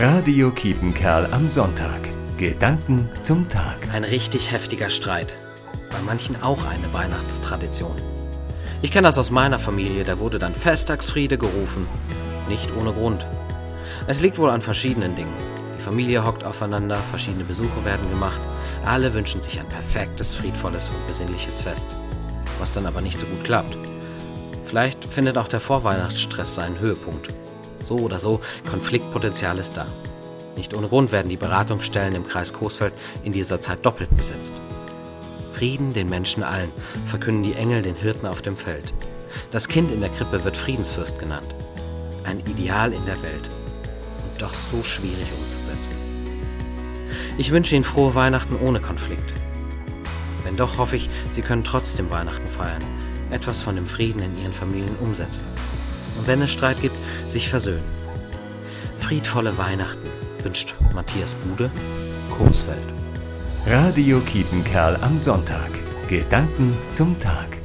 Radio Kiepenkerl am Sonntag. Gedanken zum Tag. Ein richtig heftiger Streit. Bei manchen auch eine Weihnachtstradition. Ich kenne das aus meiner Familie, da wurde dann Festtagsfriede gerufen. Nicht ohne Grund. Es liegt wohl an verschiedenen Dingen. Die Familie hockt aufeinander, verschiedene Besuche werden gemacht. Alle wünschen sich ein perfektes, friedvolles und besinnliches Fest. Was dann aber nicht so gut klappt. Vielleicht findet auch der Vorweihnachtsstress seinen Höhepunkt. So oder so, Konfliktpotenzial ist da. Nicht ohne Grund werden die Beratungsstellen im Kreis Coesfeld in dieser Zeit doppelt besetzt. Frieden den Menschen allen, verkünden die Engel den Hirten auf dem Feld. Das Kind in der Krippe wird Friedensfürst genannt. Ein Ideal in der Welt. Und doch so schwierig umzusetzen. Ich wünsche Ihnen frohe Weihnachten ohne Konflikt. Wenn doch, hoffe ich, Sie können trotzdem Weihnachten feiern, etwas von dem Frieden in Ihren Familien umsetzen. Und wenn es Streit gibt, sich versöhnen. Friedvolle Weihnachten wünscht Matthias Bude, Coesfeld. Radio Kiepenkerl am Sonntag. Gedanken zum Tag.